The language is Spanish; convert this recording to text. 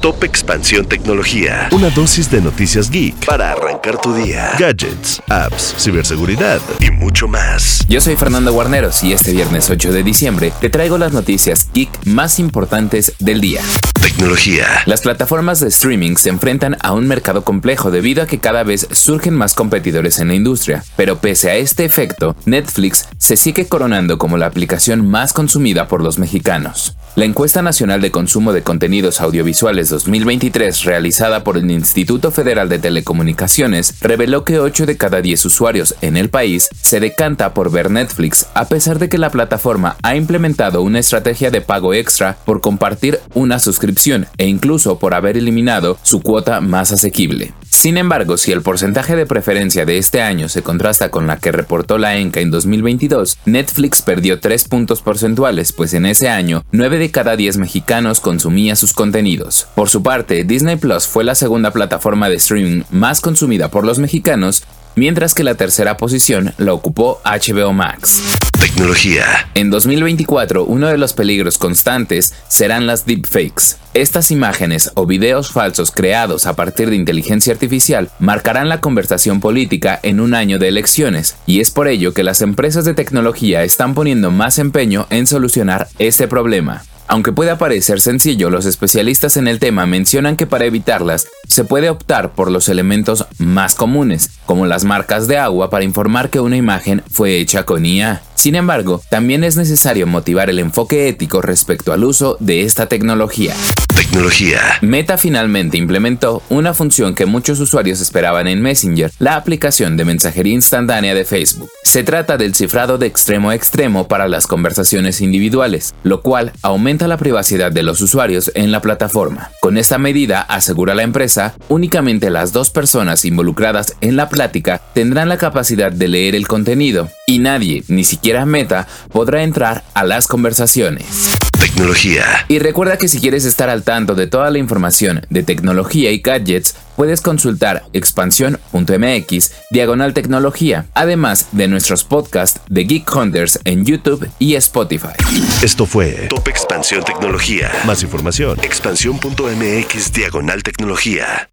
Top Expansión Tecnología. Una dosis de noticias geek para arrancar tu día. Gadgets, apps, ciberseguridad y mucho más. Yo soy Fernando Guarneros y este viernes 8 de diciembre te traigo las noticias geek más importantes del día. Tecnología. Las plataformas de streaming se enfrentan a un mercado complejo debido a que cada vez surgen más competidores en la industria, pero pese a este efecto, Netflix se sigue coronando como la aplicación más consumida por los mexicanos. La encuesta nacional de consumo de contenidos audiovisuales 2023 realizada por el Instituto Federal de Telecomunicaciones reveló que 8 de cada 10 usuarios en el país se decanta por ver Netflix a pesar de que la plataforma ha implementado una estrategia de pago extra por compartir una suscripción e incluso por haber eliminado su cuota más asequible. Sin embargo, si el porcentaje de preferencia de este año se contrasta con la que reportó la ENCA en 2022, Netflix perdió 3 puntos porcentuales, pues en ese año 9 de cada 10 mexicanos consumía sus contenidos. Por su parte, Disney Plus fue la segunda plataforma de streaming más consumida por los mexicanos, mientras que la tercera posición la ocupó HBO Max. Tecnología. En 2024, uno de los peligros constantes serán las deepfakes. Estas imágenes o videos falsos creados a partir de inteligencia artificial marcarán la conversación política en un año de elecciones, y es por ello que las empresas de tecnología están poniendo más empeño en solucionar este problema. Aunque pueda parecer sencillo, los especialistas en el tema mencionan que para evitarlas se puede optar por los elementos más comunes, como las marcas de agua para informar que una imagen fue hecha con IA. Sin embargo, también es necesario motivar el enfoque ético respecto al uso de esta tecnología. Meta finalmente implementó una función que muchos usuarios esperaban en Messenger, la aplicación de mensajería instantánea de Facebook. Se trata del cifrado de extremo a extremo para las conversaciones individuales, lo cual aumenta la privacidad de los usuarios en la plataforma. Con esta medida, asegura la empresa, únicamente las dos personas involucradas en la plática tendrán la capacidad de leer el contenido, y nadie, ni siquiera Meta, podrá entrar a las conversaciones. Tecnología. Y recuerda que si quieres estar al tanto de toda la información de tecnología y gadgets, puedes consultar expansión.mx diagonal tecnología, además de nuestros podcasts de Geek Hunters en YouTube y Spotify. Esto fue Top Expansión Tecnología. Más información, expansión.mx diagonal tecnología.